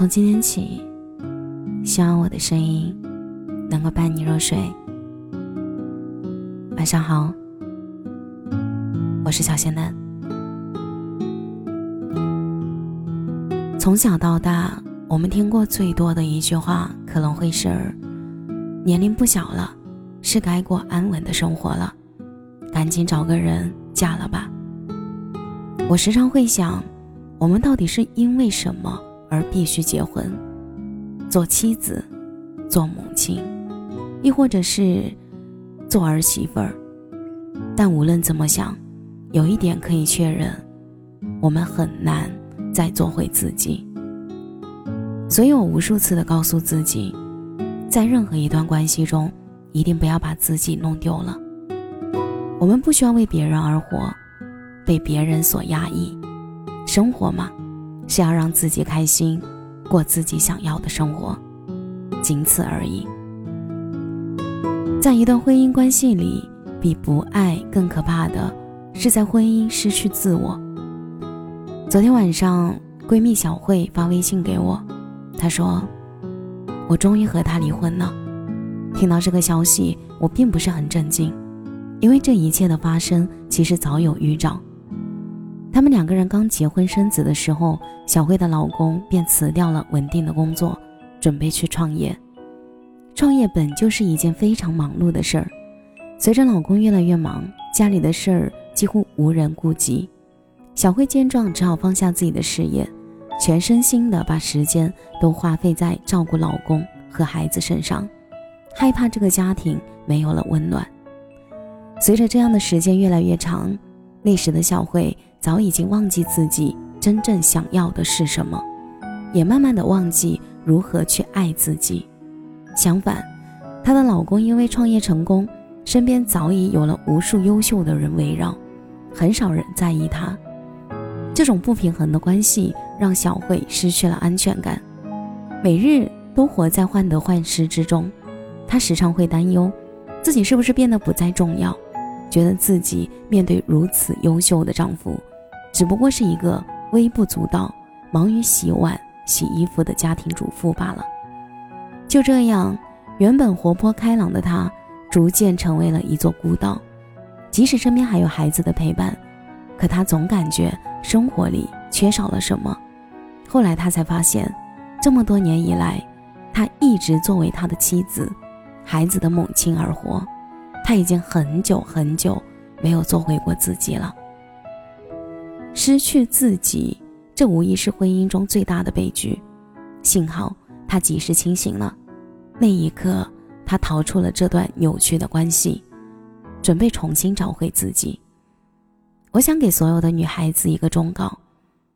从今天起，希望我的声音能够伴你入睡。晚上好，我是小仙男。从小到大，我们听过最多的一句话，可能会是：年龄不小了，是该过安稳的生活了，赶紧找个人嫁了吧。我时常会想，我们到底是因为什么？而必须结婚，做妻子，做母亲，亦或者是做儿媳妇儿。但无论怎么想，有一点可以确认，我们很难再做回自己。所以我无数次的告诉自己，在任何一段关系中，一定不要把自己弄丢了。我们不需要为别人而活，被别人所压抑。生活嘛。是要让自己开心，过自己想要的生活，仅此而已。在一段婚姻关系里，比不爱更可怕的是在婚姻失去自我。昨天晚上，闺蜜小慧发微信给我，她说：“我终于和他离婚了。”听到这个消息，我并不是很震惊，因为这一切的发生其实早有预兆。他们两个人刚结婚生子的时候，小慧的老公便辞掉了稳定的工作，准备去创业。创业本就是一件非常忙碌的事儿，随着老公越来越忙，家里的事儿几乎无人顾及。小慧见状，只好放下自己的事业，全身心的把时间都花费在照顾老公和孩子身上，害怕这个家庭没有了温暖。随着这样的时间越来越长，那时的小慧。早已经忘记自己真正想要的是什么，也慢慢的忘记如何去爱自己。相反，她的老公因为创业成功，身边早已有了无数优秀的人围绕，很少人在意她。这种不平衡的关系让小慧失去了安全感，每日都活在患得患失之中。她时常会担忧，自己是不是变得不再重要，觉得自己面对如此优秀的丈夫。只不过是一个微不足道、忙于洗碗、洗衣服的家庭主妇罢了。就这样，原本活泼开朗的她，逐渐成为了一座孤岛。即使身边还有孩子的陪伴，可她总感觉生活里缺少了什么。后来她才发现，这么多年以来，她一直作为他的妻子、孩子的母亲而活。他已经很久很久没有做回过自己了。失去自己，这无疑是婚姻中最大的悲剧。幸好他及时清醒了，那一刻他逃出了这段扭曲的关系，准备重新找回自己。我想给所有的女孩子一个忠告：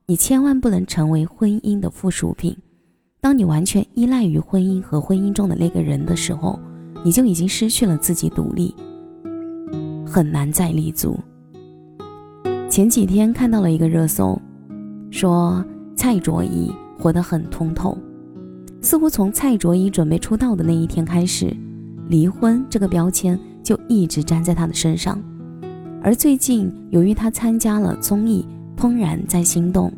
你千万不能成为婚姻的附属品。当你完全依赖于婚姻和婚姻中的那个人的时候，你就已经失去了自己独立，很难再立足。前几天看到了一个热搜，说蔡卓宜活得很通透，似乎从蔡卓宜准备出道的那一天开始，离婚这个标签就一直粘在他的身上。而最近，由于他参加了综艺《怦然在心动》，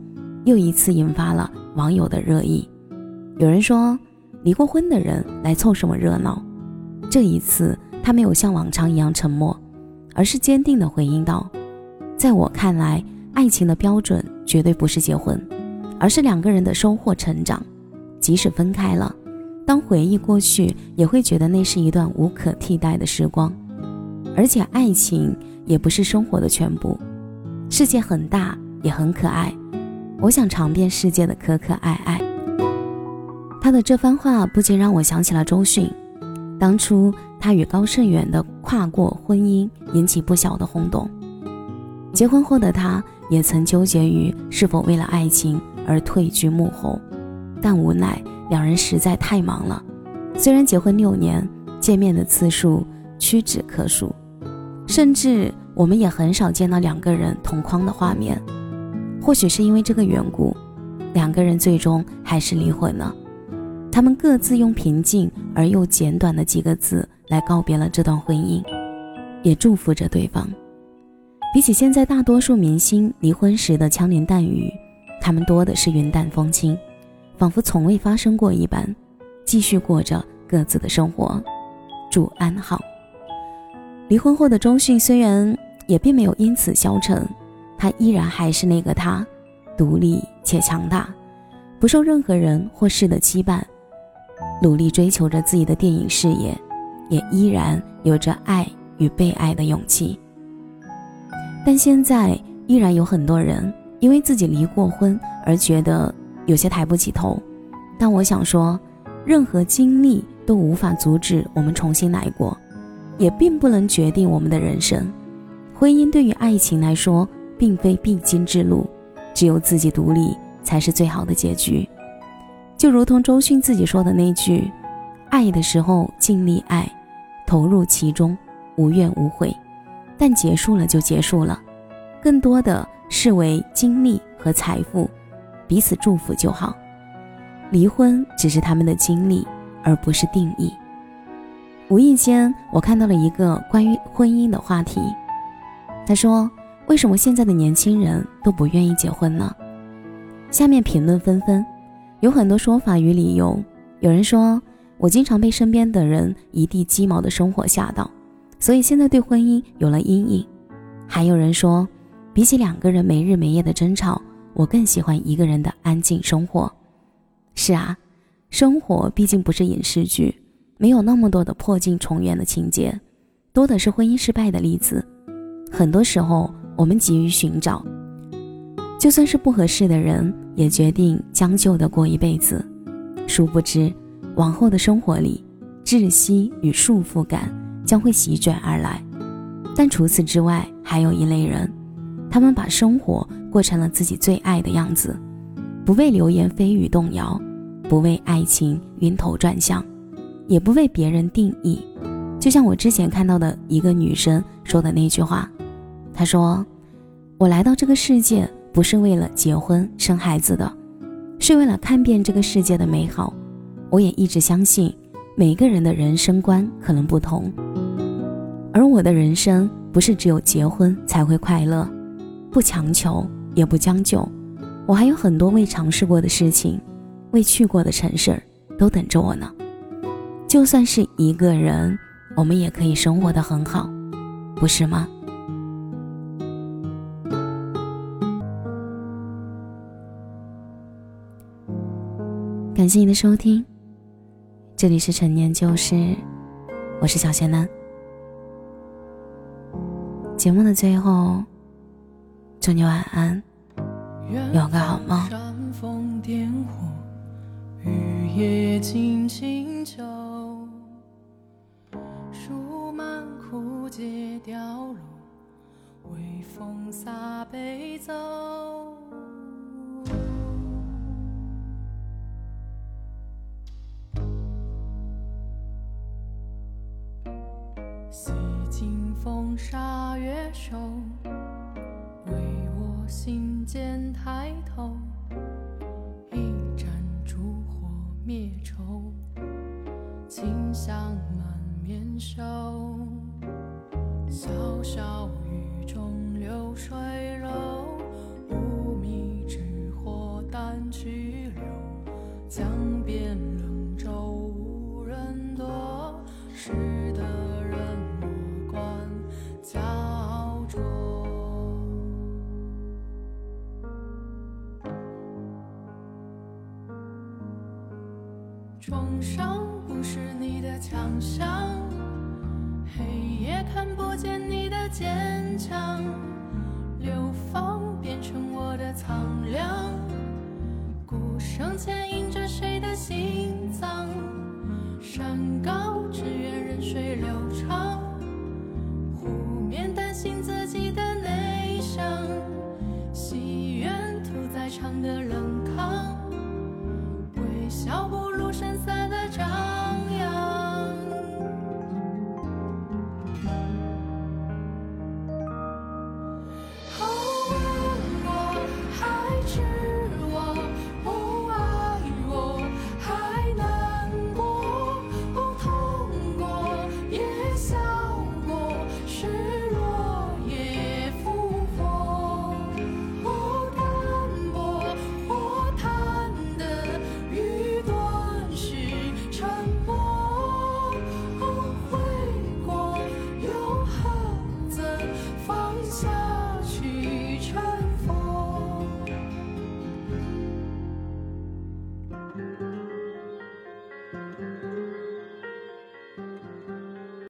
又一次引发了网友的热议。有人说，离过婚的人来凑什么热闹？这一次，他没有像往常一样沉默，而是坚定地回应道。在我看来，爱情的标准绝对不是结婚，而是两个人的收获成长。即使分开了，当回忆过去，也会觉得那是一段无可替代的时光。而且，爱情也不是生活的全部。世界很大，也很可爱。我想尝遍世界的可可爱爱。他的这番话不禁让我想起了周迅。当初他与高胜远的跨过婚姻，引起不小的轰动。结婚后的他，也曾纠结于是否为了爱情而退居幕后，但无奈两人实在太忙了。虽然结婚六年，见面的次数屈指可数，甚至我们也很少见到两个人同框的画面。或许是因为这个缘故，两个人最终还是离婚了。他们各自用平静而又简短的几个字来告别了这段婚姻，也祝福着对方。比起现在大多数明星离婚时的枪林弹雨，他们多的是云淡风轻，仿佛从未发生过一般，继续过着各自的生活。祝安好。离婚后的周迅虽然也并没有因此消沉，她依然还是那个她，独立且强大，不受任何人或事的羁绊，努力追求着自己的电影事业，也依然有着爱与被爱的勇气。但现在依然有很多人因为自己离过婚而觉得有些抬不起头，但我想说，任何经历都无法阻止我们重新来过。也并不能决定我们的人生。婚姻对于爱情来说，并非必经之路，只有自己独立才是最好的结局。就如同周迅自己说的那句：“爱的时候尽力爱，投入其中，无怨无悔；但结束了就结束了，更多的视为经历和财富，彼此祝福就好。离婚只是他们的经历，而不是定义。”无意间，我看到了一个关于婚姻的话题。他说：“为什么现在的年轻人都不愿意结婚呢？”下面评论纷纷，有很多说法与理由。有人说：“我经常被身边的人一地鸡毛的生活吓到，所以现在对婚姻有了阴影。”还有人说：“比起两个人没日没夜的争吵，我更喜欢一个人的安静生活。”是啊，生活毕竟不是影视剧。没有那么多的破镜重圆的情节，多的是婚姻失败的例子。很多时候，我们急于寻找，就算是不合适的人，也决定将就的过一辈子。殊不知，往后的生活里，窒息与束缚感将会席卷而来。但除此之外，还有一类人，他们把生活过成了自己最爱的样子，不为流言蜚语动摇，不为爱情晕头转向。也不为别人定义，就像我之前看到的一个女生说的那句话，她说：“我来到这个世界不是为了结婚生孩子的，是为了看遍这个世界的美好。我也一直相信，每个人的人生观可能不同，而我的人生不是只有结婚才会快乐，不强求也不将就，我还有很多未尝试过的事情，未去过的城市都等着我呢。”就算是一个人，我们也可以生活的很好，不是吗？感谢你的收听，这里是陈年旧事，我是小贤男。节目的最后，祝你晚安，有个好梦。街掉落，微风洒悲奏。月瘦，为我心间抬头。一盏烛火灭愁，清香满面羞，潇潇雨中流水重伤不是你的强项。黑夜看不见你的坚强，流放变成我的苍凉，鼓声牵引着谁的心脏？山高只愿任水流长，湖面担心自己的内伤，戏院屠宰场的冷。